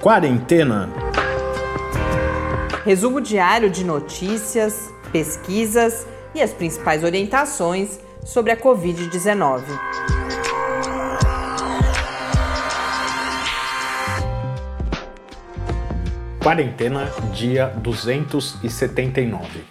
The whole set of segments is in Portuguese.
Quarentena. Resumo diário de notícias, pesquisas e as principais orientações sobre a Covid-19. Quarentena, dia 279.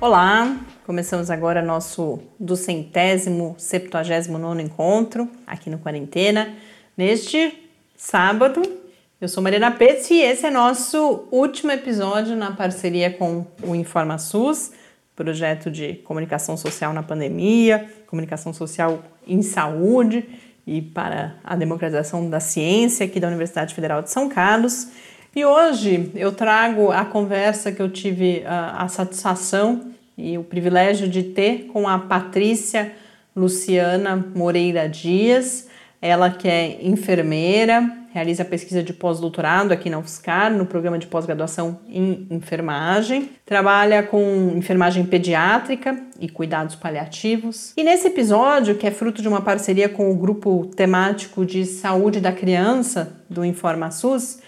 Olá, começamos agora nosso duzentésimo, septuagésimo nono encontro aqui no Quarentena, neste sábado. Eu sou Mariana Petz e esse é nosso último episódio na parceria com o InformaSUS, projeto de comunicação social na pandemia, comunicação social em saúde e para a democratização da ciência aqui da Universidade Federal de São Carlos. E hoje eu trago a conversa que eu tive a, a satisfação e o privilégio de ter com a Patrícia Luciana Moreira Dias, ela que é enfermeira, realiza pesquisa de pós-doutorado aqui na UFSCar, no programa de pós-graduação em enfermagem, trabalha com enfermagem pediátrica e cuidados paliativos. E nesse episódio, que é fruto de uma parceria com o grupo temático de saúde da criança do InformaSUS,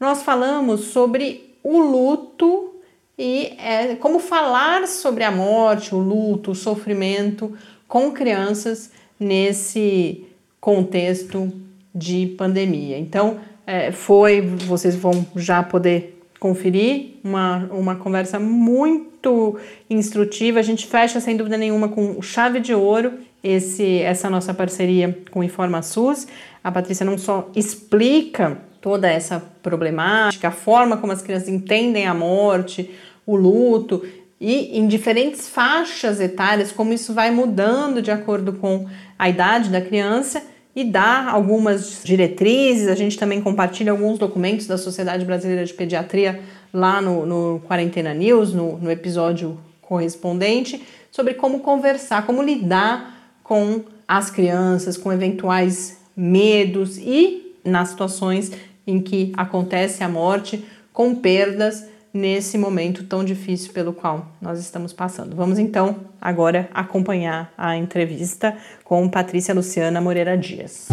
nós falamos sobre o luto e é, como falar sobre a morte, o luto, o sofrimento com crianças nesse contexto de pandemia. Então, é, foi, vocês vão já poder conferir, uma, uma conversa muito instrutiva. A gente fecha, sem dúvida nenhuma, com chave de ouro esse, essa nossa parceria com o InformaSUS. A Patrícia não só explica toda essa problemática, a forma como as crianças entendem a morte, o luto, e em diferentes faixas etárias, como isso vai mudando de acordo com a idade da criança e dá algumas diretrizes. A gente também compartilha alguns documentos da Sociedade Brasileira de Pediatria lá no, no Quarentena News, no, no episódio correspondente, sobre como conversar, como lidar com as crianças, com eventuais medos e nas situações em que acontece a morte, com perdas nesse momento tão difícil pelo qual nós estamos passando. Vamos então agora acompanhar a entrevista com Patrícia Luciana Moreira Dias.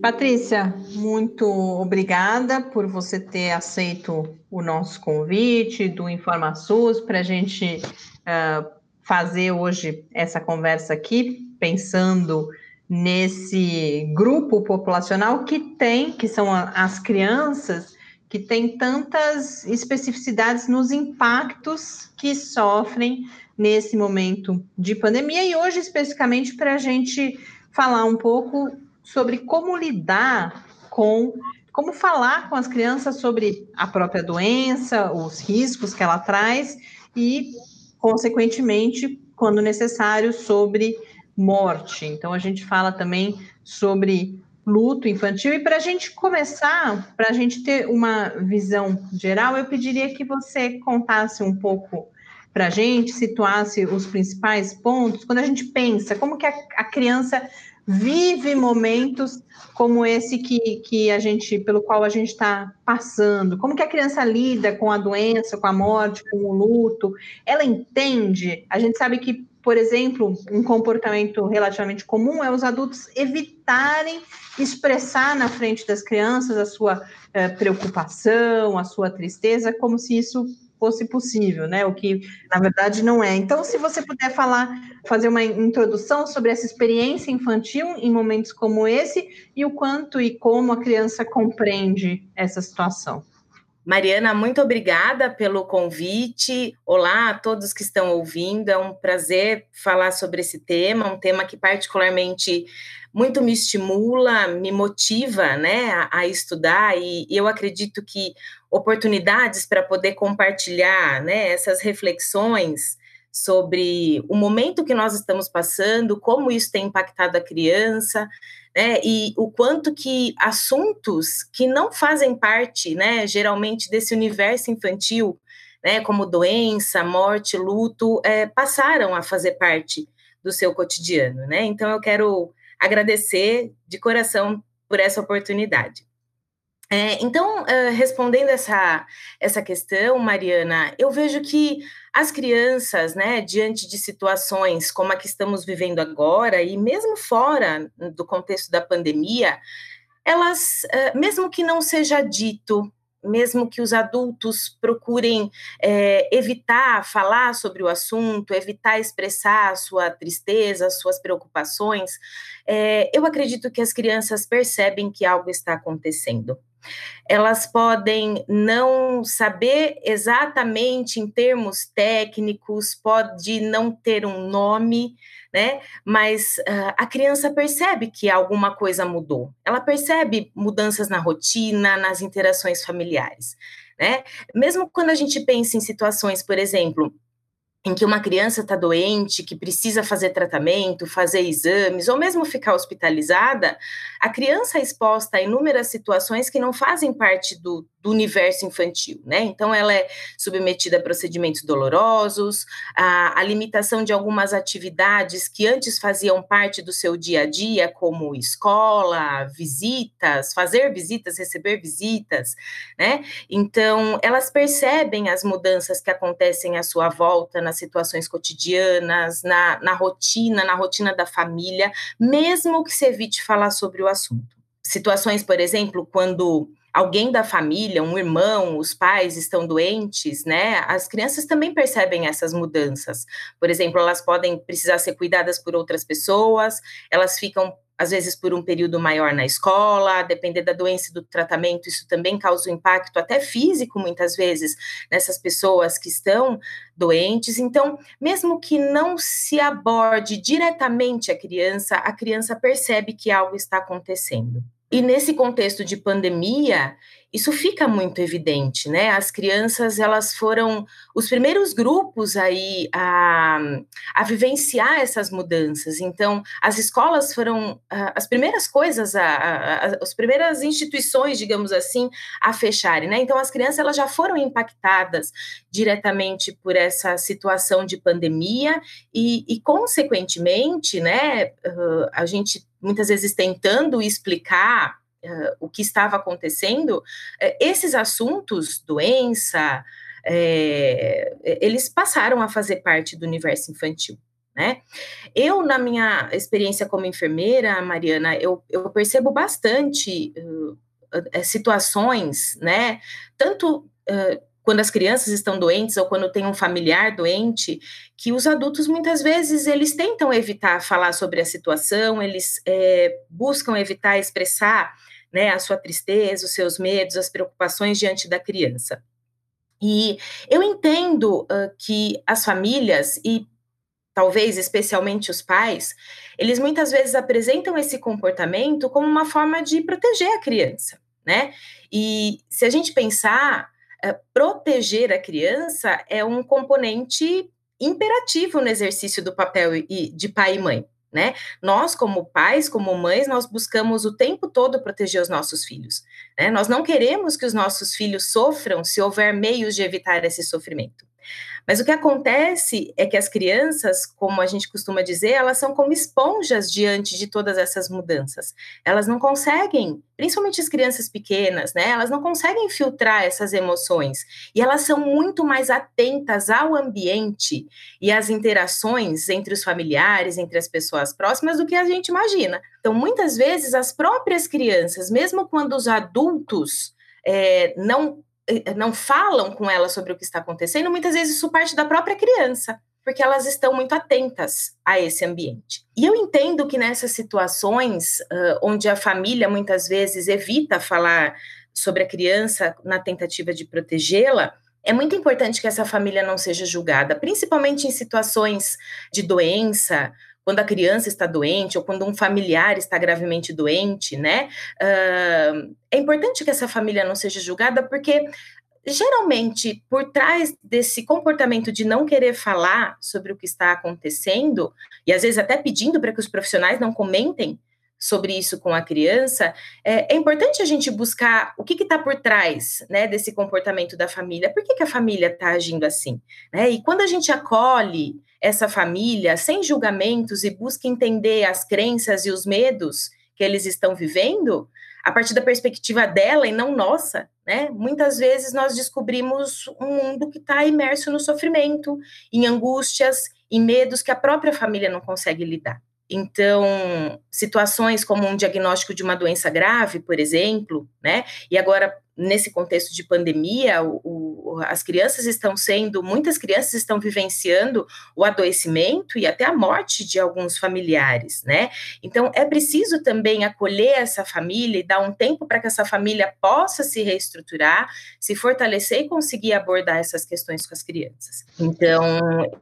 Patrícia, muito obrigada por você ter aceito o nosso convite do InformaSUS para a gente uh, fazer hoje essa conversa aqui, pensando nesse grupo populacional que tem, que são as crianças, que tem tantas especificidades nos impactos que sofrem nesse momento de pandemia. E hoje especificamente para a gente falar um pouco sobre como lidar com como falar com as crianças sobre a própria doença, os riscos que ela traz e, consequentemente, quando necessário, sobre morte. Então, a gente fala também sobre luto infantil. E para a gente começar, para a gente ter uma visão geral, eu pediria que você contasse um pouco para a gente, situasse os principais pontos, quando a gente pensa como que a, a, criança vive momentos como esse que, que a gente, pelo qual a gente está passando, como que a criança lida com a doença, com a morte, com o luto, ela entende, a gente sabe que por exemplo, um comportamento relativamente comum é os adultos evitarem expressar na frente das crianças a sua eh, preocupação, a sua tristeza, como se isso fosse possível, né? O que na verdade não é. Então, se você puder falar, fazer uma introdução sobre essa experiência infantil em momentos como esse e o quanto e como a criança compreende essa situação. Mariana, muito obrigada pelo convite. Olá a todos que estão ouvindo. É um prazer falar sobre esse tema, um tema que particularmente muito me estimula, me motiva, né, a, a estudar e, e, eu acredito que oportunidades para poder compartilhar, né, essas reflexões sobre o momento que nós estamos passando, como isso tem impactado a criança, né, e o quanto que assuntos que não fazem parte, né, geralmente desse universo infantil, né, como doença, morte, luto, é, passaram a fazer parte do seu cotidiano, né? Então eu quero agradecer de coração por essa oportunidade. É, então, uh, respondendo essa, essa questão, Mariana, eu vejo que as crianças, né, diante de situações como a que estamos vivendo agora, e mesmo fora do contexto da pandemia, elas, uh, mesmo que não seja dito mesmo que os adultos procurem é, evitar falar sobre o assunto, evitar expressar sua tristeza, suas preocupações, é, eu acredito que as crianças percebem que algo está acontecendo. Elas podem não saber exatamente em termos técnicos, pode não ter um nome, né? Mas uh, a criança percebe que alguma coisa mudou. Ela percebe mudanças na rotina, nas interações familiares, né? Mesmo quando a gente pensa em situações, por exemplo, em que uma criança está doente, que precisa fazer tratamento, fazer exames, ou mesmo ficar hospitalizada, a criança é exposta a inúmeras situações que não fazem parte do, do universo infantil, né? Então, ela é submetida a procedimentos dolorosos, a, a, limitação de algumas atividades que antes faziam parte do seu dia a dia, como escola, visitas, fazer visitas, receber visitas, né? Então, elas percebem as mudanças que acontecem à sua volta nas situações cotidianas, na, na rotina, na rotina da família, mesmo que se evite falar sobre o assunto. Situações, por exemplo, quando alguém da família, um irmão, os pais estão doentes, né? As crianças também percebem essas mudanças. Por exemplo, elas podem precisar ser cuidadas por outras pessoas, elas ficam às vezes por um período maior na escola, depender da doença e do tratamento, isso também causa um impacto até físico, muitas vezes, nessas pessoas que estão doentes. Então, mesmo que não se aborde diretamente a criança, a criança percebe que algo está acontecendo. E nesse contexto de pandemia, isso fica muito evidente, né? As crianças, elas foram os primeiros grupos aí a, a vivenciar essas mudanças. Então, as escolas foram as primeiras coisas, a, a, as primeiras instituições, digamos assim, a fecharem, né? Então, as crianças, elas já foram impactadas diretamente por essa situação de pandemia e, e consequentemente, né, a gente muitas vezes tentando explicar uh, o que estava acontecendo, uh, esses assuntos, doença, é, eles passaram a fazer parte do universo infantil. Né? Eu, na minha experiência como enfermeira, Mariana, eu, eu percebo bastante uh, situações, né? Tanto quando as crianças estão doentes ou quando tem um familiar doente, que os adultos muitas vezes eles tentam evitar falar sobre a situação, eles é, buscam evitar expressar né, a sua tristeza, os seus medos, as preocupações diante da criança. E eu entendo uh, que as famílias e talvez especialmente os pais, eles muitas vezes apresentam esse comportamento como uma forma de proteger a criança, né? E se a gente pensar proteger a criança é um componente imperativo no exercício do papel de pai e mãe. Né? Nós, como pais, como mães, nós buscamos o tempo todo proteger os nossos filhos. Né? Nós não queremos que os nossos filhos sofram se houver meios de evitar esse sofrimento. Mas o que acontece é que as crianças, como a gente costuma dizer, elas são como esponjas diante de todas essas mudanças. Elas não conseguem, principalmente as crianças pequenas, né? Elas não conseguem filtrar essas emoções e elas são muito mais atentas ao ambiente e às interações entre os familiares, entre as pessoas próximas do que a gente imagina. Então, muitas vezes as próprias crianças, mesmo quando os adultos é, não não falam com ela sobre o que está acontecendo, muitas vezes isso parte da própria criança, porque elas estão muito atentas a esse ambiente. E eu entendo que nessas situações, uh, onde a família muitas vezes evita falar sobre a criança na tentativa de protegê-la, é muito importante que essa família não seja julgada, principalmente em situações de doença quando a criança está doente ou quando um familiar está gravemente doente, né? Uh, é importante que essa família não seja julgada, porque geralmente por trás desse comportamento de não querer falar sobre o que está acontecendo, e às vezes até pedindo para que os profissionais não comentem sobre isso com a criança, é, é importante a gente buscar o que está por trás né, desse comportamento da família, por que, que a família está agindo assim? Né? E quando a gente acolhe essa família sem julgamentos e busca entender as crenças e os medos que eles estão vivendo, a partir da perspectiva dela e não nossa, né? Muitas vezes nós descobrimos um mundo que está imerso no sofrimento, em angústias, em medos que a própria família não consegue lidar. Então, situações como um diagnóstico de uma doença grave, por exemplo, né? E agora nesse contexto de pandemia, o, o, as crianças estão sendo, muitas crianças estão vivenciando o adoecimento e até a morte de alguns familiares, né? Então, é preciso também acolher essa família e dar um tempo para que essa família possa se reestruturar, se fortalecer e conseguir abordar essas questões com as crianças. Então,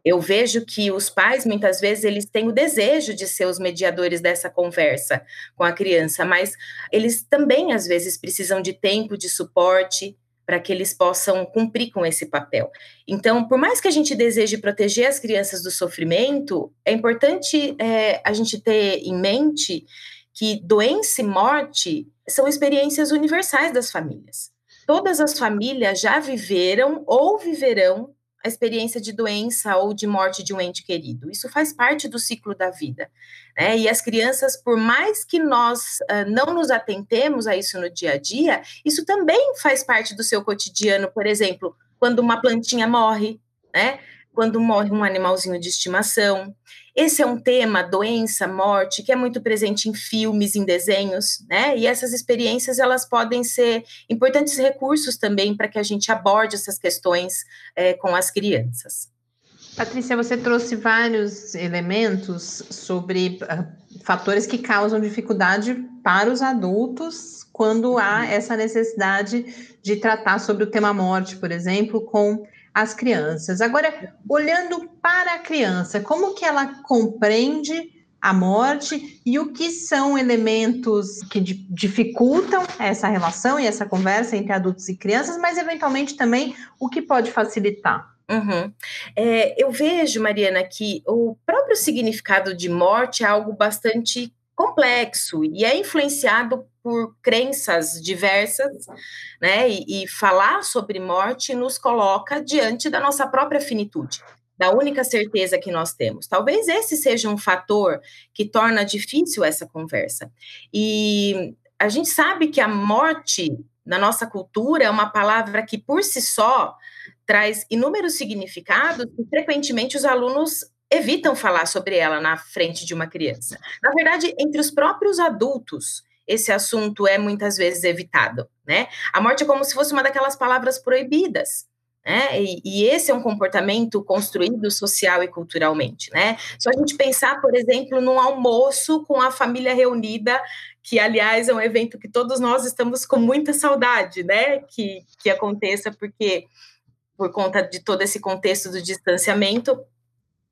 eu vejo que os pais, muitas vezes, eles têm o desejo de ser os mediadores dessa conversa com a criança, mas eles também, às vezes, precisam de tempo de para que eles possam cumprir com esse papel. Então, por mais que a gente deseje proteger as crianças do sofrimento, é importante é, a gente ter em mente que doença e morte são experiências universais das famílias. Todas as famílias já viveram ou viverão a experiência de doença ou de morte de um ente querido. Isso faz parte do ciclo da vida. Né? E as crianças, por mais que nós uh, não nos atentemos a isso no dia a dia, isso também faz parte do seu cotidiano. Por exemplo, quando uma plantinha morre, né? quando morre um animalzinho de estimação. Esse é um tema, doença, morte, que é muito presente em filmes, em desenhos, né? E essas experiências elas podem ser importantes recursos também para que a gente aborde essas questões é, com as crianças. Patrícia, você trouxe vários elementos sobre uh, fatores que causam dificuldade para os adultos quando há uhum. essa necessidade de tratar sobre o tema morte, por exemplo, com as crianças. Agora, olhando para a criança, como que ela compreende a morte e o que são elementos que dificultam essa relação e essa conversa entre adultos e crianças, mas eventualmente também o que pode facilitar? Uhum. É, eu vejo, Mariana, que o próprio significado de morte é algo bastante complexo e é influenciado por crenças diversas, né? E, e, falar sobre morte nos coloca diante da nossa própria finitude, da única certeza que nós temos. Talvez esse seja um fator que torna difícil essa conversa. E a gente sabe que a morte na nossa cultura é uma palavra que por si só traz inúmeros significados e frequentemente os alunos evitam falar sobre ela na frente de uma criança. Na verdade, entre os próprios adultos, esse assunto é muitas vezes evitado, né? A morte é como se fosse uma daquelas palavras proibidas. né? e, e, esse é um comportamento construído social e culturalmente, né? Só a gente pensar, por exemplo, num almoço com a família reunida, que aliás é um evento que todos nós estamos com muita saudade, né? Que, que aconteça, porque por conta de todo esse contexto do distanciamento,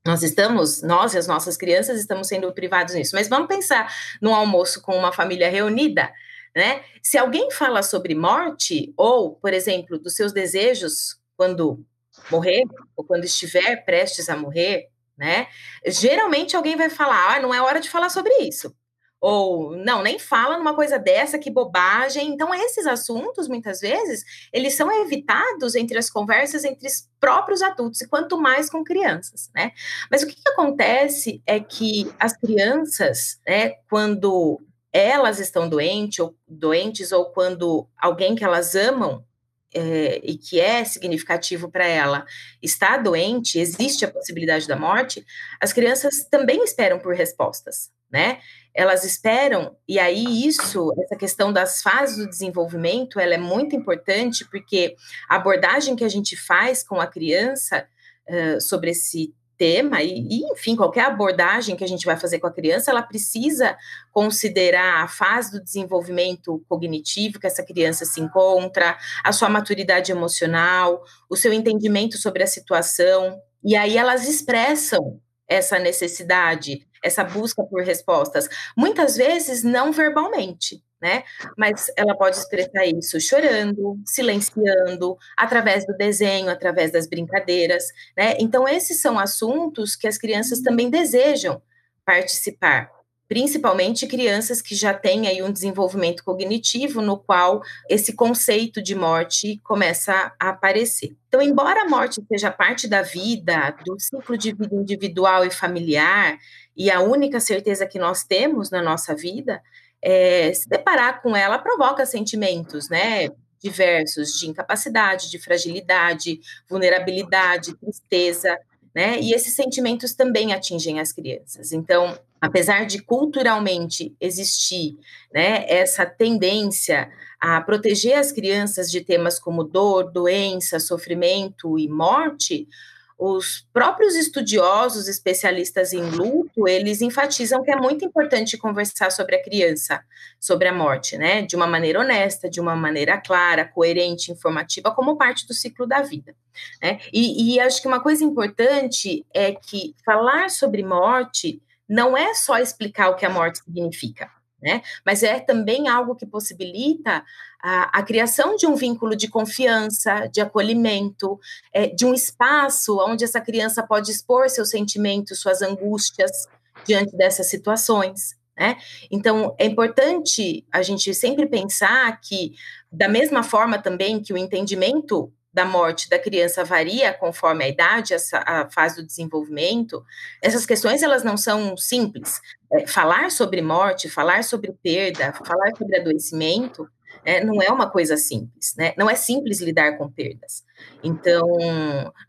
nós estamos, nós e as nossas crianças estamos sendo privados nisso. Mas vamos pensar num almoço com uma família reunida, né? Se alguém fala sobre morte, ou, por exemplo, dos seus desejos quando morrer, ou quando estiver prestes a morrer, né? Geralmente alguém vai falar, ah, não é hora de falar sobre isso ou não, nem fala numa coisa dessa, que bobagem. Então, esses assuntos, muitas vezes, eles são evitados entre as conversas entre os próprios adultos, e quanto mais com crianças, né? Mas o que, que acontece é que as crianças, né, quando elas estão doentes ou, doentes, ou quando alguém que elas amam é, e que é significativo para ela está doente, existe a possibilidade da morte, as crianças também esperam por respostas, né? Elas esperam, e aí isso, essa questão das fases do desenvolvimento, ela é muito importante, porque a abordagem que a gente faz com a criança uh, sobre esse tema, e, e, enfim, qualquer abordagem que a gente vai fazer com a criança, ela precisa considerar a fase do desenvolvimento cognitivo que essa criança se encontra, a sua maturidade emocional, o seu entendimento sobre a situação, e aí elas expressam essa necessidade, essa busca por respostas, muitas vezes não verbalmente, né? Mas ela pode expressar isso chorando, silenciando, através do desenho, através das brincadeiras, né? Então esses são assuntos que as crianças também desejam participar. Principalmente crianças que já têm aí um desenvolvimento cognitivo no qual esse conceito de morte começa a aparecer. Então, embora a morte seja parte da vida, do ciclo de vida individual e familiar, e a única certeza que nós temos na nossa vida, é, se deparar com ela provoca sentimentos, né? Diversos de incapacidade, de fragilidade, vulnerabilidade, tristeza, né? E esses sentimentos também atingem as crianças. Então, apesar de culturalmente existir né, essa tendência a proteger as crianças de temas como dor, doença, sofrimento e morte, os próprios estudiosos, especialistas em luto, eles enfatizam que é muito importante conversar sobre a criança, sobre a morte, né? De uma maneira honesta, de uma maneira clara, coerente, informativa, como parte do ciclo da vida. Né? E, e acho que uma coisa importante é que falar sobre morte não é só explicar o que a morte significa, né? Mas é também algo que possibilita a, a criação de um vínculo de confiança, de acolhimento, é, de um espaço onde essa criança pode expor seus sentimentos, suas angústias diante dessas situações. Né? Então, é importante a gente sempre pensar que, da mesma forma também que o entendimento da morte da criança varia conforme a idade, essa, a fase do desenvolvimento, essas questões elas não são simples. É, falar sobre morte, falar sobre perda, falar sobre adoecimento, é, não é uma coisa simples, né? Não é simples lidar com perdas. Então,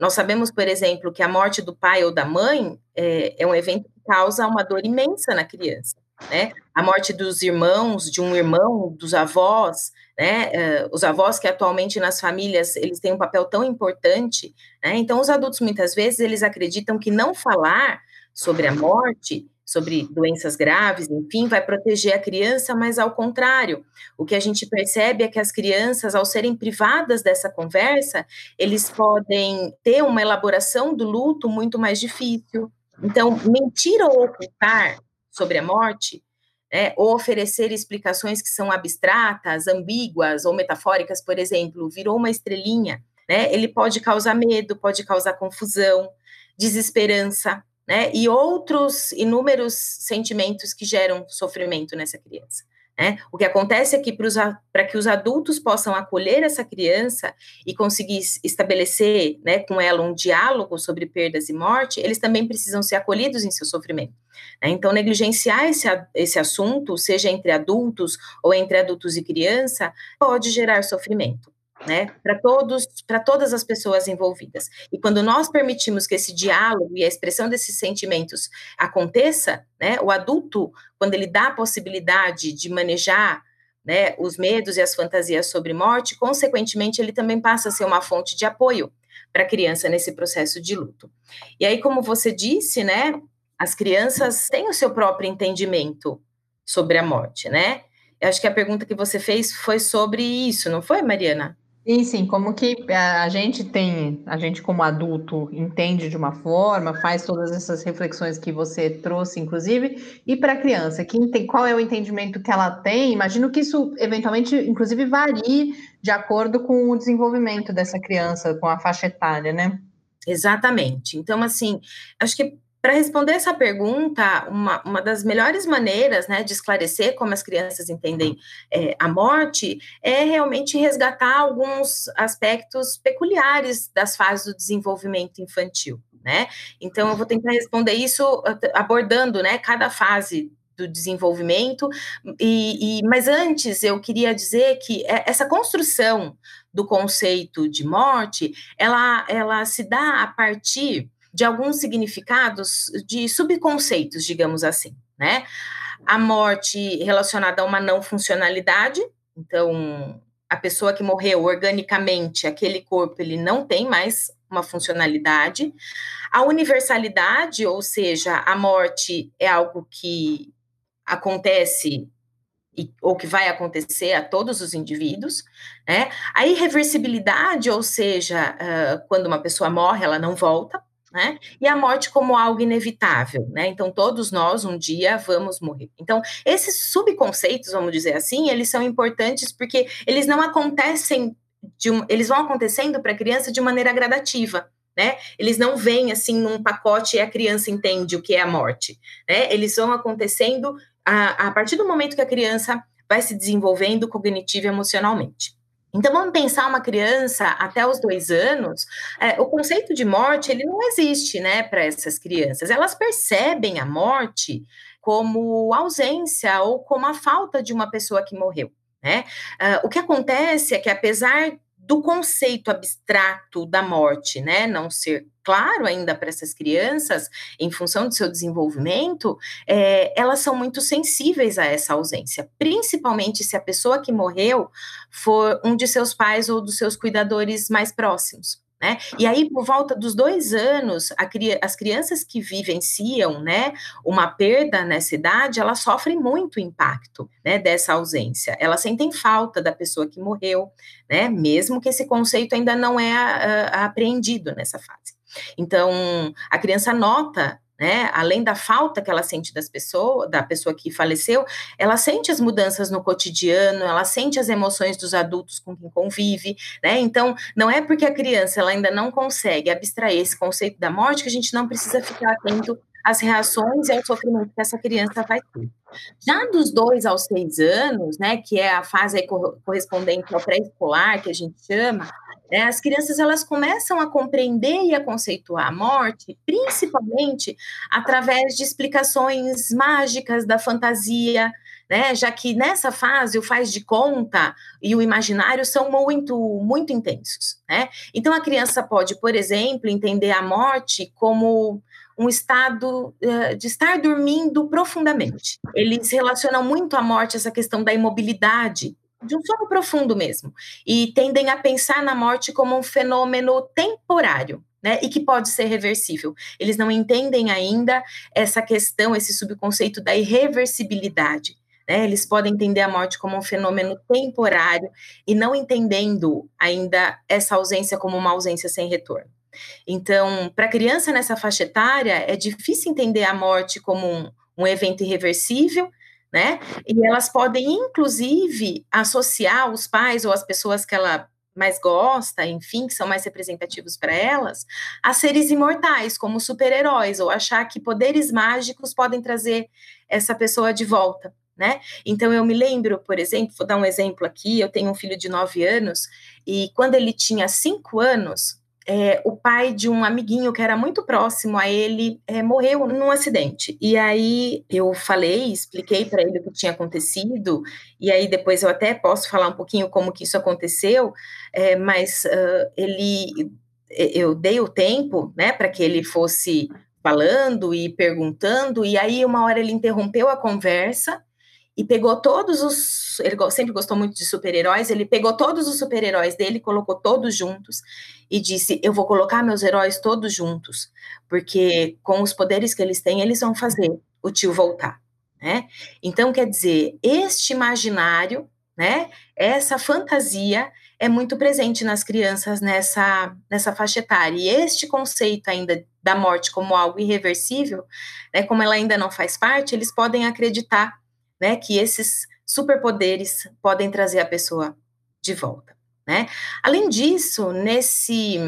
nós sabemos, por exemplo, que a morte do pai ou da mãe é, é um evento que causa uma dor imensa na criança, né? A morte dos irmãos, de um irmão, dos avós, né? Uh, os avós que atualmente nas famílias eles têm um papel tão importante, né? Então os adultos muitas vezes eles acreditam que não falar sobre a morte, sobre doenças graves, enfim, vai proteger a criança, mas ao contrário, o que a gente percebe é que as crianças, ao serem privadas dessa conversa, eles podem ter uma elaboração do luto muito mais difícil. Então, mentir ou ocultar sobre a morte né, ou oferecer explicações que são abstratas, ambíguas ou metafóricas, por exemplo, virou uma estrelinha, né, ele pode causar medo, pode causar confusão, desesperança, né, e outros inúmeros sentimentos que geram sofrimento nessa criança. Né? O que acontece é que para que os adultos possam acolher essa criança e conseguir estabelecer né, com ela um diálogo sobre perdas e morte, eles também precisam ser acolhidos em seu sofrimento. Né? Então, negligenciar esse, esse assunto, seja entre adultos ou entre adultos e criança, pode gerar sofrimento né, para todos, para todas as pessoas envolvidas. E quando nós permitimos que esse diálogo e a expressão desses sentimentos aconteça, né, o adulto, quando ele dá a possibilidade de manejar né, os medos e as fantasias sobre morte, consequentemente, ele também passa a ser uma fonte de apoio para a criança nesse processo de luto. E aí, como você disse, né, as crianças têm o seu próprio entendimento sobre a morte, né? Eu acho que a pergunta que você fez foi sobre isso, não foi, Mariana? Sim, sim, como que a gente tem, a gente como adulto entende de uma forma, faz todas essas reflexões que você trouxe, inclusive, e para a criança, quem tem, qual é o entendimento que ela tem? Imagino que isso eventualmente, inclusive, varie de acordo com o desenvolvimento dessa criança, com a faixa etária, né? Exatamente. Então, assim, acho que para responder essa pergunta, uma, uma das melhores maneiras né, de esclarecer como as crianças entendem é, a morte é realmente resgatar alguns aspectos peculiares das fases do desenvolvimento infantil. Né? Então, eu vou tentar responder isso abordando né, cada fase do desenvolvimento, e, e, mas antes eu queria dizer que é, essa construção do conceito de morte, ela, ela se dá a partir de alguns significados de subconceitos, digamos assim, né? A morte relacionada a uma não funcionalidade, então a pessoa que morreu organicamente, aquele corpo ele não tem mais uma funcionalidade. A universalidade, ou seja, a morte é algo que acontece e, ou que vai acontecer a todos os indivíduos, né? A irreversibilidade, ou seja, uh, quando uma pessoa morre, ela não volta né? E a morte como algo inevitável, né? Então todos nós um dia vamos morrer. Então esses subconceitos, vamos dizer assim, eles são importantes porque eles não acontecem um, eles vão acontecendo para a criança de maneira gradativa. né? Eles não vêm assim num pacote e a criança entende o que é a morte, né? Eles vão acontecendo a, a partir do momento que a criança vai se desenvolvendo cognitivo e emocionalmente. Então, vamos pensar uma criança até os dois anos, é, o conceito de morte, ele não existe, né, para essas crianças. Elas percebem a morte como ausência ou como a falta de uma pessoa que morreu, né? Uh, o que acontece é que, apesar do conceito abstrato da morte, né, não ser claro ainda para essas crianças, em função do seu desenvolvimento, é, elas são muito sensíveis a essa ausência, principalmente se a pessoa que morreu for um de seus pais ou dos seus cuidadores mais próximos. Né? E aí, por volta dos dois anos, as crianças que vivenciam né, uma perda nessa idade, elas sofrem muito impacto né, dessa ausência. Elas sentem falta da pessoa que morreu, né, mesmo que esse conceito ainda não é a, a, apreendido nessa fase. Então, a criança nota né? Além da falta que ela sente das pessoas, da pessoa que faleceu, ela sente as mudanças no cotidiano, ela sente as emoções dos adultos com quem convive, né? Então, não é porque a criança ela ainda não consegue abstrair esse conceito da morte que a gente não precisa ficar atento às reações e ao sofrimento que essa criança vai ter. Já dos dois aos seis anos, né, que é a fase correspondente ao pré-escolar, que a gente chama, né, as crianças elas começam a compreender e a conceituar a morte, principalmente através de explicações mágicas da fantasia, né, já que nessa fase o faz de conta e o imaginário são muito, muito intensos. Né? Então a criança pode, por exemplo, entender a morte como um estado uh, de estar dormindo profundamente. Eles relacionam muito a morte essa questão da imobilidade, de um sono profundo mesmo, e tendem a pensar na morte como um fenômeno temporário. Né, e que pode ser reversível. Eles não entendem ainda essa questão, esse subconceito da irreversibilidade. Né? Eles podem entender a morte como um fenômeno temporário e não entendendo ainda essa ausência como uma ausência sem retorno. Então, para criança nessa faixa etária, é difícil entender a morte como um, um evento irreversível, né? E elas podem, inclusive, associar os pais ou as pessoas que ela mais gosta, enfim, que são mais representativos para elas, a seres imortais, como super-heróis, ou achar que poderes mágicos podem trazer essa pessoa de volta. Né? Então eu me lembro, por exemplo, vou dar um exemplo aqui. Eu tenho um filho de nove anos e quando ele tinha cinco anos, é, o pai de um amiguinho que era muito próximo a ele é, morreu num acidente. E aí eu falei, expliquei para ele o que tinha acontecido, e aí depois eu até posso falar um pouquinho como que isso aconteceu, é, mas uh, ele, eu dei o tempo, né, para que ele fosse falando e perguntando, e aí uma hora ele interrompeu a conversa e pegou todos os. Ele sempre gostou muito de super-heróis, ele pegou todos os super-heróis dele, colocou todos juntos e disse: Eu vou colocar meus heróis todos juntos, porque com os poderes que eles têm, eles vão fazer o tio voltar. Né? Então, quer dizer, este imaginário, né, essa fantasia é muito presente nas crianças nessa, nessa faixa etária. E este conceito ainda da morte como algo irreversível, né, como ela ainda não faz parte, eles podem acreditar né, que esses superpoderes podem trazer a pessoa de volta, né? Além disso, nesse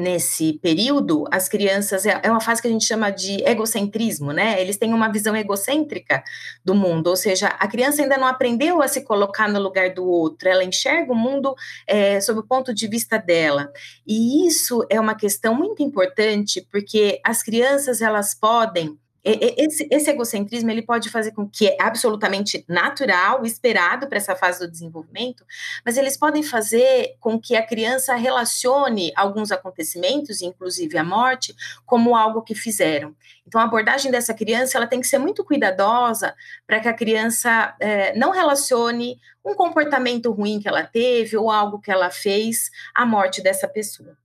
nesse período, as crianças é, é uma fase que a gente chama de egocentrismo, né? Eles têm uma visão egocêntrica do mundo, ou seja, a criança ainda não aprendeu a se colocar no lugar do outro, ela enxerga o mundo é, sob o ponto de vista dela. E isso é uma questão muito importante, porque as crianças elas podem esse, esse, egocentrismo ele pode fazer com que é absolutamente natural, esperado para essa fase do desenvolvimento, mas eles podem fazer com que a criança relacione alguns acontecimentos, inclusive a morte, como algo que fizeram. Então, a abordagem dessa criança ela tem que ser muito cuidadosa para que a criança é, não relacione um comportamento ruim que ela teve ou algo que ela fez à morte dessa pessoa.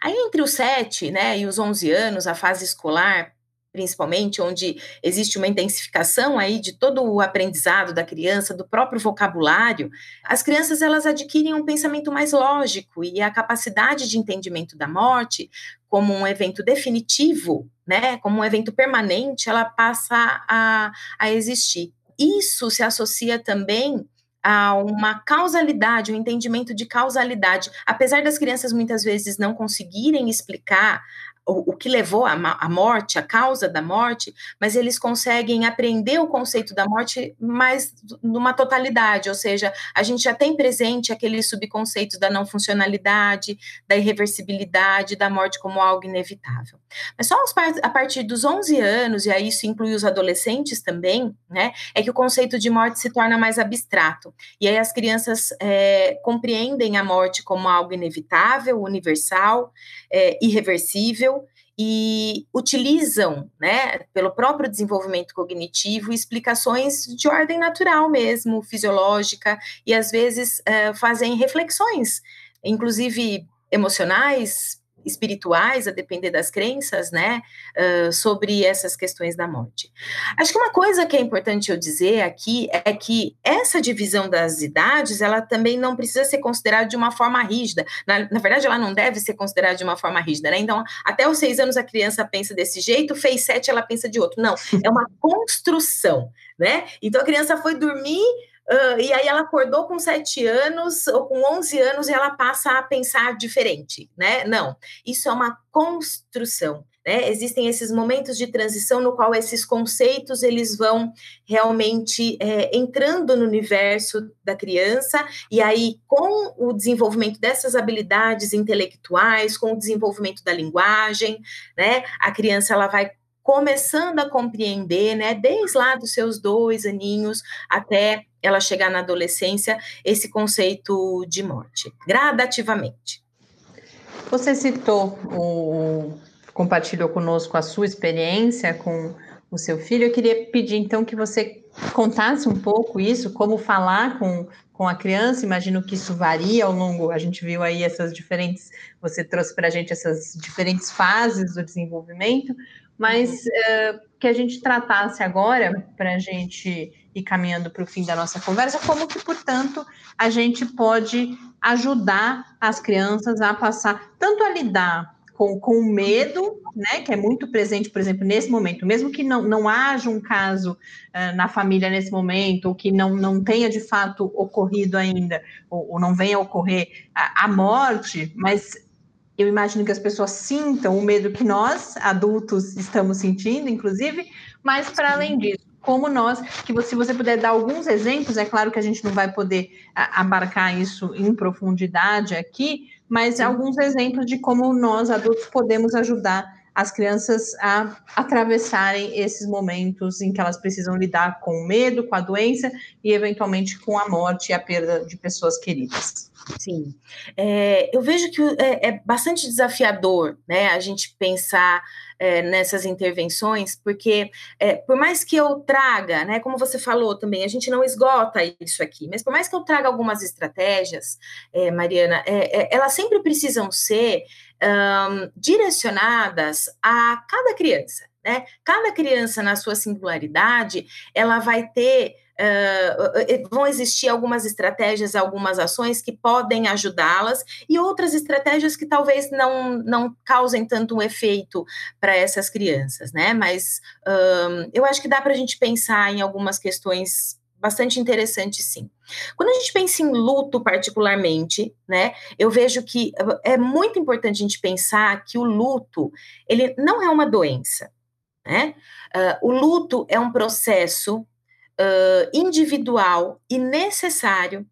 Aí, entre os 7 né, e os 11 anos, a fase escolar, principalmente, onde existe uma intensificação aí de todo o aprendizado da criança, do próprio vocabulário, as crianças elas adquirem um pensamento mais lógico e a capacidade de entendimento da morte como um evento definitivo, né, como um evento permanente, ela passa a, a existir. Isso se associa também a uma causalidade, um entendimento de causalidade. Apesar das crianças muitas vezes não conseguirem explicar o, o que levou à morte, a causa da morte, mas eles conseguem aprender o conceito da morte mais numa totalidade, ou seja, a gente já tem presente aqueles subconceitos da não funcionalidade, da irreversibilidade, da morte como algo inevitável. Mas só a partir dos 11 anos, e aí isso inclui os adolescentes também, né, é que o conceito de morte se torna mais abstrato. E aí as crianças é, compreendem a morte como algo inevitável, universal, é, irreversível, e utilizam, né, pelo próprio desenvolvimento cognitivo, explicações de ordem natural mesmo, fisiológica, e às vezes é, fazem reflexões, inclusive emocionais, espirituais, a depender das crenças, né, uh, sobre essas questões da morte. Acho que uma coisa que é importante eu dizer aqui é que essa divisão das idades, ela também não precisa ser considerada de uma forma rígida. Na, na verdade, ela não deve ser considerada de uma forma rígida, né? Então, até os seis anos a criança pensa desse jeito, fez sete, ela pensa de outro. Não, é uma construção, né? Então, a criança foi dormir Uh, e aí ela acordou com sete anos ou com 11 anos e ela passa a pensar diferente, né? Não, isso é uma construção. Né? Existem esses momentos de transição no qual esses conceitos eles vão realmente é, entrando no universo da criança e aí com o desenvolvimento dessas habilidades intelectuais, com o desenvolvimento da linguagem, né? A criança ela vai começando a compreender, né? Desde lá dos seus dois aninhos até ela chegar na adolescência, esse conceito de morte, gradativamente. Você citou o compartilhou conosco a sua experiência com o seu filho. Eu queria pedir então que você contasse um pouco isso, como falar com, com a criança. Imagino que isso varia ao longo. A gente viu aí essas diferentes. Você trouxe para a gente essas diferentes fases do desenvolvimento, mas uh, que a gente tratasse agora para a gente e caminhando para o fim da nossa conversa, como que, portanto, a gente pode ajudar as crianças a passar tanto a lidar com, com o medo, né, que é muito presente, por exemplo, nesse momento, mesmo que não, não haja um caso uh, na família nesse momento, ou que não, não tenha de fato ocorrido ainda, ou, ou não venha a ocorrer a, a morte, mas eu imagino que as pessoas sintam o medo que nós, adultos, estamos sentindo, inclusive, mas para além disso, como nós, que se você puder dar alguns exemplos, é claro que a gente não vai poder abarcar isso em profundidade aqui, mas alguns exemplos de como nós, adultos, podemos ajudar as crianças a atravessarem esses momentos em que elas precisam lidar com o medo, com a doença e, eventualmente, com a morte e a perda de pessoas queridas. Sim, é, eu vejo que é, é, bastante desafiador, né, a gente pensar é, nessas intervenções, porque é, por mais que eu traga, né, como você falou também, a gente não esgota isso aqui, mas por mais que eu traga algumas estratégias, é, Mariana, é, elas sempre precisam ser um, direcionadas a cada criança, né? Cada criança na sua singularidade, ela vai ter Uh, vão existir algumas estratégias, algumas ações que podem ajudá-las e outras estratégias que talvez não, não causem tanto um efeito para essas crianças, né? Mas eu acho que dá para a gente pensar em algumas questões bastante interessantes, sim. Quando a gente pensa em luto, particularmente, né, eu vejo que é muito importante a gente pensar que o luto, ele não é uma doença, né? Uh, o luto é um processo uh, individual e necessário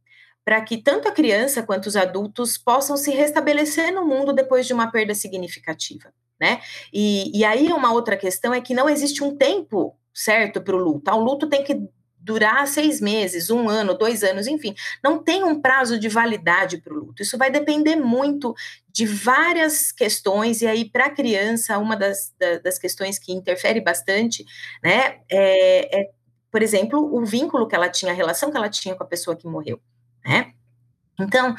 para que tanto a criança quanto os adultos possam se restabelecer no mundo depois de uma perda significativa, né? E, e aí uma outra questão é que não existe um tempo certo para o luto. O luto tem que durar seis meses, um ano, dois anos, enfim, não tem um prazo de validade para o luto. Isso vai depender muito de várias questões, e aí, para a criança, uma das, das questões que interfere bastante, né, é, é por exemplo, o vínculo que ela tinha, a relação que ela tinha com a pessoa que morreu, né? Então,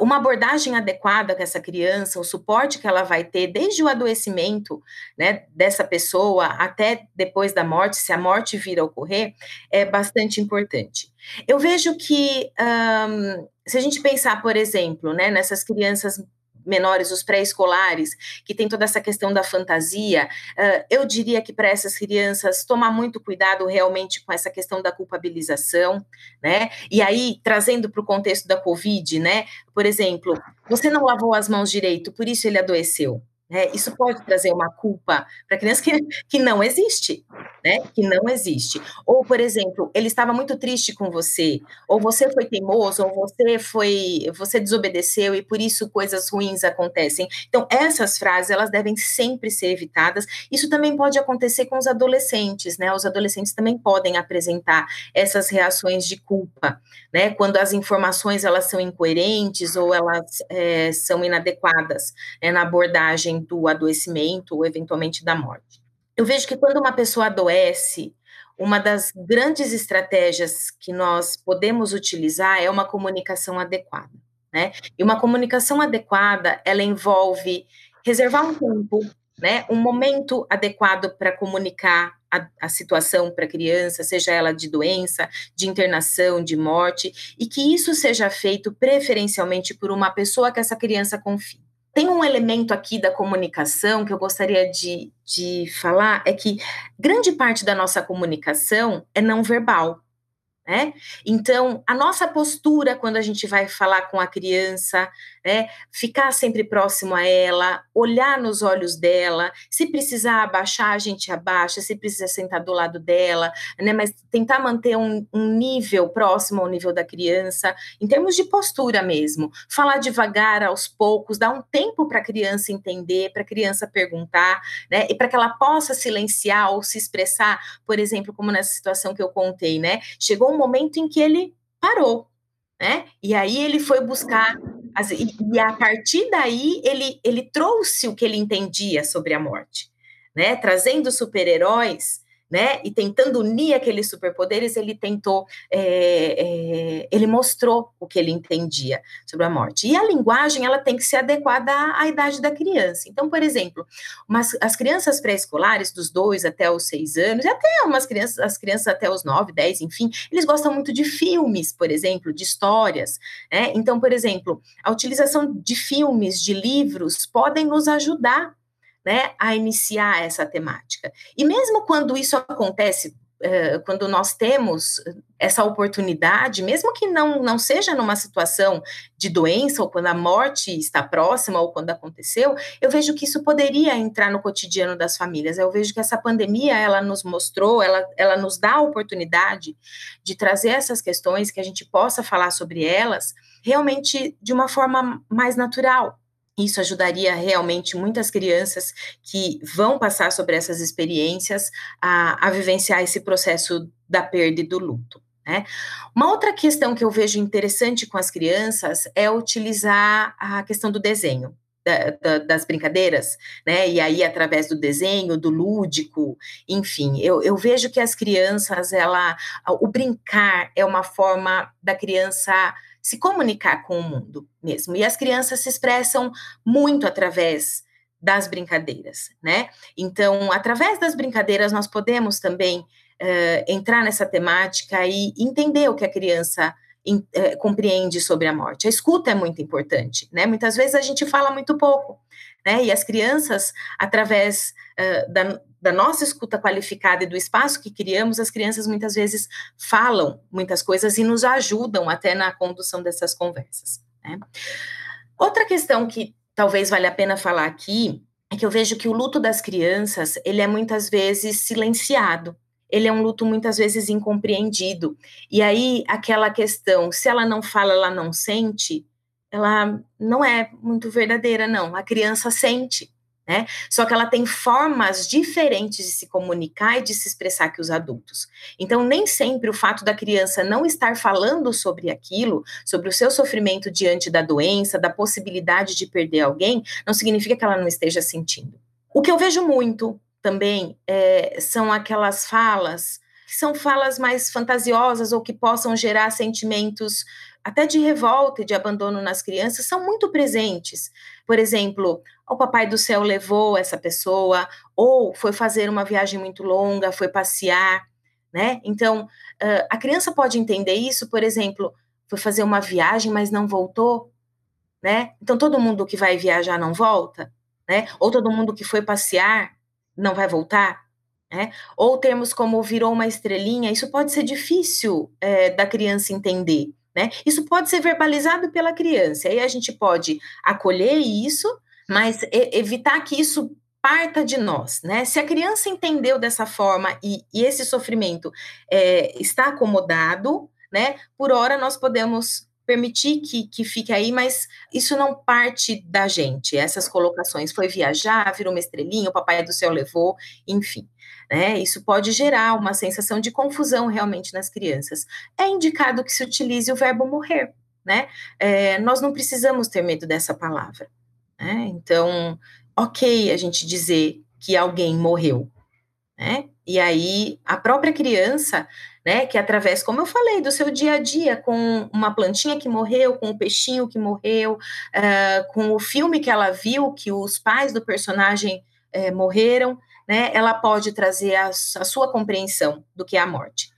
uma abordagem adequada com essa criança, o suporte que ela vai ter desde o adoecimento né, dessa pessoa até depois da morte, se a morte vir a ocorrer, é bastante importante. Eu vejo que, um, se a gente pensar, por exemplo, né, nessas crianças menores, os pré-escolares, que tem toda essa questão da fantasia, eu diria que para essas crianças tomar muito cuidado realmente com essa questão da culpabilização, né? E aí, trazendo para o contexto da Covid, né? Por exemplo, você não lavou as mãos direito, por isso ele adoeceu. Né? Isso pode trazer uma culpa para a criança que, que não existe, né? Que não existe. Ou, por exemplo, ele estava muito triste com você, ou você foi teimoso, ou você foi, você desobedeceu e por isso coisas ruins acontecem. Então, essas frases elas devem sempre ser evitadas. Isso também pode acontecer com os adolescentes, né? Os adolescentes também podem apresentar essas reações de culpa, né? Quando as informações elas são incoerentes ou elas é, são inadequadas né, na abordagem do adoecimento ou eventualmente da morte. Eu vejo que quando uma pessoa adoece, uma das grandes estratégias que nós podemos utilizar é uma comunicação adequada, né? E uma comunicação adequada, ela envolve reservar um tempo, né? Um momento adequado para comunicar a, a situação para a criança, seja ela de doença, de internação, de morte, e que isso seja feito preferencialmente por uma pessoa que essa criança confie. Tem um elemento aqui da comunicação que eu gostaria de, de falar, é que grande parte da nossa comunicação é não verbal. Né? Então, a nossa postura quando a gente vai falar com a criança, né? Ficar sempre próximo a ela, olhar nos olhos dela, se precisar abaixar, a gente abaixa, se precisar sentar do lado dela, né? Mas tentar manter um, um nível próximo ao nível da criança, em termos de postura mesmo. Falar devagar, aos poucos, dar um tempo para a criança entender, para a criança perguntar, né? E para que ela possa silenciar ou se expressar, por exemplo, como nessa situação que eu contei, né? Chegou um momento em que ele parou, né? E aí ele foi buscar E, a partir daí ele, ele trouxe o que ele entendia sobre a morte, né? Trazendo super-heróis né? E tentando unir aqueles superpoderes, ele tentou, é, é, ele mostrou o que ele entendia sobre a morte. E a linguagem, ela tem que ser adequada à, à idade da criança. Então, por exemplo, umas, as crianças pré-escolares, dos dois até os seis anos, e até umas crianças, as crianças até os nove, dez, enfim, eles gostam muito de filmes, por exemplo, de histórias, né? Então, por exemplo, a utilização de filmes, de livros, podem nos ajudar né, a iniciar essa temática. E mesmo quando isso acontece, uh, quando nós temos essa oportunidade, mesmo que não, não seja numa situação de doença, ou quando a morte está próxima, ou quando aconteceu, eu vejo que isso poderia entrar no cotidiano das famílias. Eu vejo que essa pandemia, ela nos mostrou, ela, ela nos dá a oportunidade de trazer essas questões, que a gente possa falar sobre elas, realmente de uma forma mais natural, isso ajudaria realmente muitas crianças que vão passar sobre essas experiências a, a vivenciar esse processo da perda e do luto. Né? Uma outra questão que eu vejo interessante com as crianças é utilizar a questão do desenho. Da, da, das brincadeiras, né? E aí, através do desenho, do lúdico, enfim, eu, eu vejo que as crianças, ela, o brincar é uma forma da criança se comunicar com o mundo mesmo. E as crianças se expressam muito através das brincadeiras, né? Então, através das brincadeiras, nós podemos também uh, entrar nessa temática e entender o que a criança in, uh, compreende sobre a morte. A escuta é muito importante, né? Muitas vezes a gente fala muito pouco, né? E as crianças, através uh, da, da nossa escuta qualificada e do espaço que criamos, as crianças muitas vezes falam muitas coisas e nos ajudam até na condução dessas conversas. Né? Outra questão que talvez valha a pena falar aqui é que eu vejo que o luto das crianças ele é muitas vezes silenciado. Ele é um luto muitas vezes incompreendido. E aí, aquela questão, se ela não fala, ela não sente, ela não é muito verdadeira, não. A criança sente né? Só que ela tem formas diferentes de se comunicar e de se expressar que os adultos. Então, nem sempre o fato da criança não estar falando sobre aquilo, sobre o seu sofrimento diante da doença, da possibilidade de perder alguém, não significa que ela não esteja sentindo. O que eu vejo muito também é, são aquelas falas que são falas mais fantasiosas ou que possam gerar sentimentos até de revolta e de abandono nas crianças, são muito presentes. Por exemplo, o papai do céu levou essa pessoa, ou foi fazer uma viagem muito longa, foi passear, né? Então, a criança pode entender isso, por exemplo, foi fazer uma viagem, mas não voltou. né? Então todo mundo que vai viajar não volta, né? Ou todo mundo que foi passear não vai voltar, né? Ou termos como virou uma estrelinha, isso pode ser difícil é, da criança entender, né? Isso pode ser verbalizado pela criança, aí a gente pode acolher isso, mas evitar que isso parta de nós, né? Se a criança entendeu dessa forma e, e esse sofrimento é, está acomodado, né? Por hora nós podemos permitir que, que fique aí, mas isso não parte da gente. Essas colocações foi viajar, virou uma estrelinha, o papai do céu levou, enfim. Né, isso pode gerar uma sensação de confusão realmente nas crianças. É indicado que se utilize o verbo morrer, né? É, nós não precisamos ter medo dessa palavra. Né? Então, ok a gente dizer que alguém morreu, né? E aí a própria criança, né, que através, como eu falei, do seu dia a dia, com uma plantinha que morreu, com o peixinho que morreu, uh, com o filme que ela viu, que os pais do personagem uh, morreram, né, ela pode trazer a, a sua compreensão do que é a morte.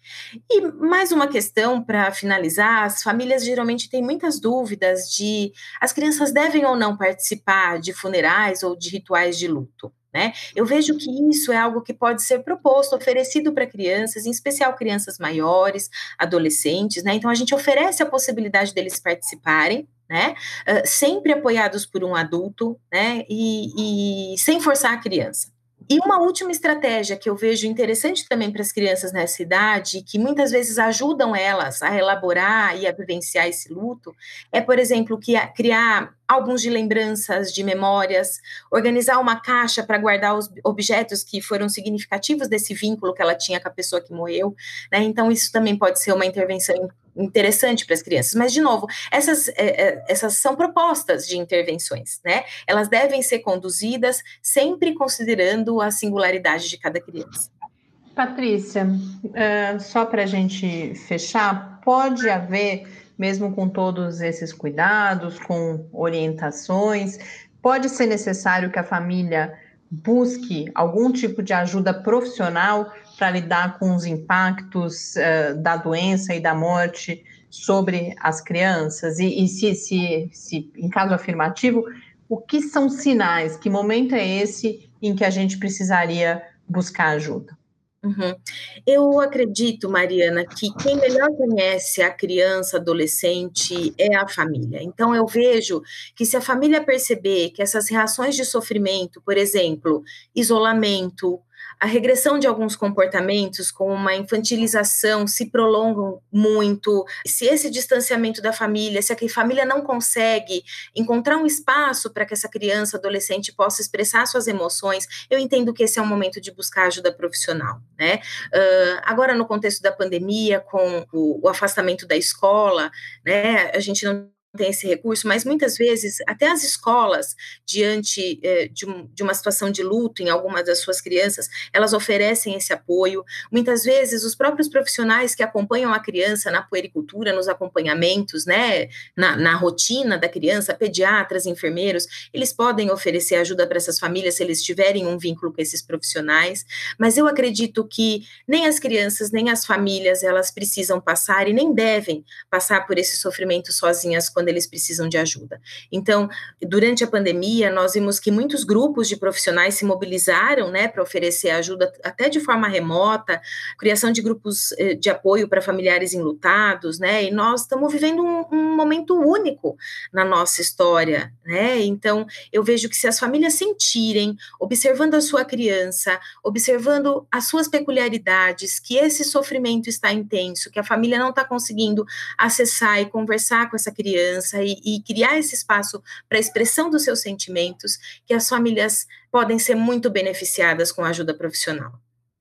E mais uma questão para finalizar: as famílias geralmente têm muitas dúvidas de as crianças devem ou não participar de funerais ou de rituais de luto. Né? Eu vejo que isso é algo que pode ser proposto, oferecido para crianças, em especial crianças maiores, adolescentes, né? Então a gente oferece a possibilidade deles participarem, né? Uh, sempre apoiados por um adulto, né? E, e sem forçar a criança. E uma última estratégia que eu vejo interessante também para as crianças nessa idade, que muitas vezes ajudam elas a elaborar e a vivenciar esse luto, é, por exemplo, que, criar álbuns de lembranças, de memórias, organizar uma caixa para guardar os objetos que foram significativos desse vínculo que ela tinha com a pessoa que morreu. Né? Então, isso também pode ser uma intervenção interessante para as crianças. Mas, de novo, essas, é, é, essas são propostas de intervenções, né? Elas devem ser conduzidas sempre considerando a singularidade de cada criança. Patrícia, uh, só para a gente fechar, pode haver, mesmo com todos esses cuidados, com orientações, pode ser necessário que a família busque algum tipo de ajuda profissional para lidar com os impactos uh, da doença e da morte sobre as crianças? E, e se, se, se, em caso afirmativo, o que são sinais? Que momento é esse em que a gente precisaria buscar ajuda? Uhum. Eu acredito, Mariana, que quem melhor conhece a criança, adolescente, é a família. Então, eu vejo que se a família perceber que essas reações de sofrimento, por exemplo, isolamento, a regressão de alguns comportamentos, como uma infantilização, se prolongam muito. Se esse distanciamento da família, se a família não consegue encontrar um espaço para que essa criança, adolescente, possa expressar suas emoções, eu entendo que esse é um momento de buscar ajuda profissional, né? Uh, agora, no contexto da pandemia, com o, o afastamento da escola, né, a gente não tem esse recurso, mas muitas vezes até as escolas, diante eh, de, um, de, uma situação de luto em algumas das suas crianças, elas oferecem esse apoio. Muitas vezes os próprios profissionais que acompanham a criança na puericultura, nos acompanhamentos, né, na, na rotina da criança, pediatras, enfermeiros, eles podem oferecer ajuda para essas famílias se eles tiverem um vínculo com esses profissionais. Mas eu acredito que nem as crianças nem as famílias elas precisam passar e nem devem passar por esse sofrimento sozinhas quando eles precisam de ajuda. Então, durante a pandemia, nós vimos que muitos grupos de profissionais se mobilizaram, né, para oferecer ajuda até de forma remota, criação de grupos eh, de apoio para familiares enlutados, né, e nós estamos vivendo um, um momento único na nossa história, né, então eu vejo que se as famílias sentirem, observando a sua criança, observando as suas peculiaridades, que esse sofrimento está intenso, que a família não está conseguindo acessar e conversar com essa criança, e, e criar esse espaço para a expressão dos seus sentimentos, que as famílias podem ser muito beneficiadas com a ajuda profissional.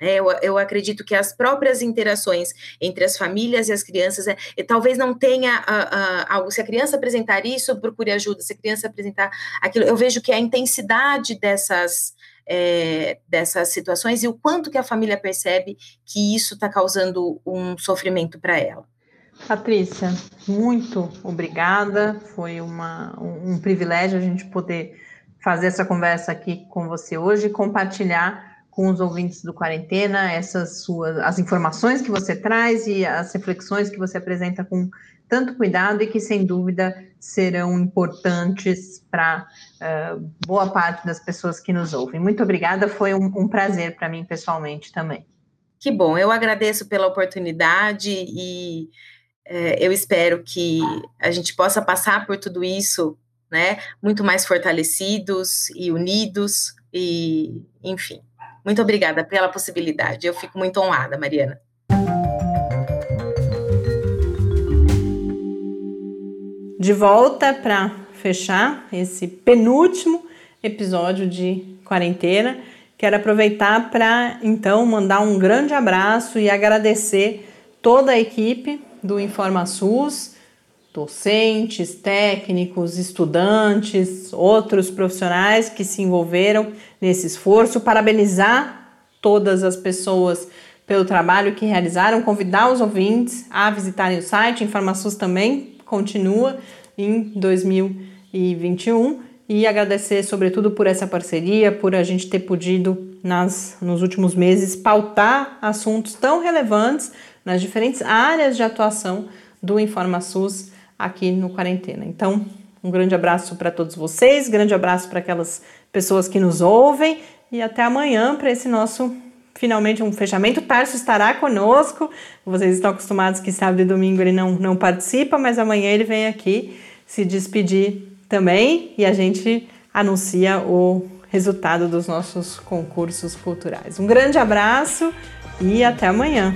É, eu, eu, acredito que as próprias interações entre as famílias e as crianças, é, talvez não tenha uh, uh, algo. Se a criança apresentar isso, procure ajuda. Se a criança apresentar aquilo, eu vejo que a intensidade dessas, é, dessas situações e o quanto que a família percebe que isso está causando um sofrimento para ela. Patrícia, muito obrigada. Foi uma, um, um privilégio a gente poder fazer essa conversa aqui com você hoje e compartilhar com os ouvintes do Quarentena, essas suas, as informações que você traz e as reflexões que você apresenta com tanto cuidado e que, sem dúvida, serão importantes para uh, boa parte das pessoas que nos ouvem. Muito obrigada, foi um, um prazer para mim pessoalmente também. Que bom, eu agradeço pela oportunidade e é, eu espero que a gente possa passar por tudo isso, né, muito mais fortalecidos e unidos, e enfim. Muito obrigada pela possibilidade, eu fico muito honrada, Mariana. de volta para fechar esse penúltimo episódio de quarentena. Quero aproveitar para então mandar um grande abraço e agradecer toda a equipe do InformaSUS, docentes, técnicos, estudantes, outros profissionais que se envolveram nesse esforço, parabenizar todas as pessoas pelo trabalho que realizaram, convidar os ouvintes a visitarem o site, InformaSUS também continua em 2021 e agradecer sobretudo por essa parceria, por a gente ter podido nas, nos últimos meses pautar assuntos tão relevantes nas diferentes áreas de atuação do InformaSUS aqui no Quarentena. Então, um grande abraço para todos vocês, grande abraço para aquelas pessoas que nos ouvem e até amanhã para esse nosso finalmente um fechamento. Tarso estará conosco. Vocês estão acostumados que sábado e domingo ele não, não participa, mas amanhã ele vem aqui se despedir também e a gente anuncia o resultado dos nossos concursos culturais. Um grande abraço e até amanhã.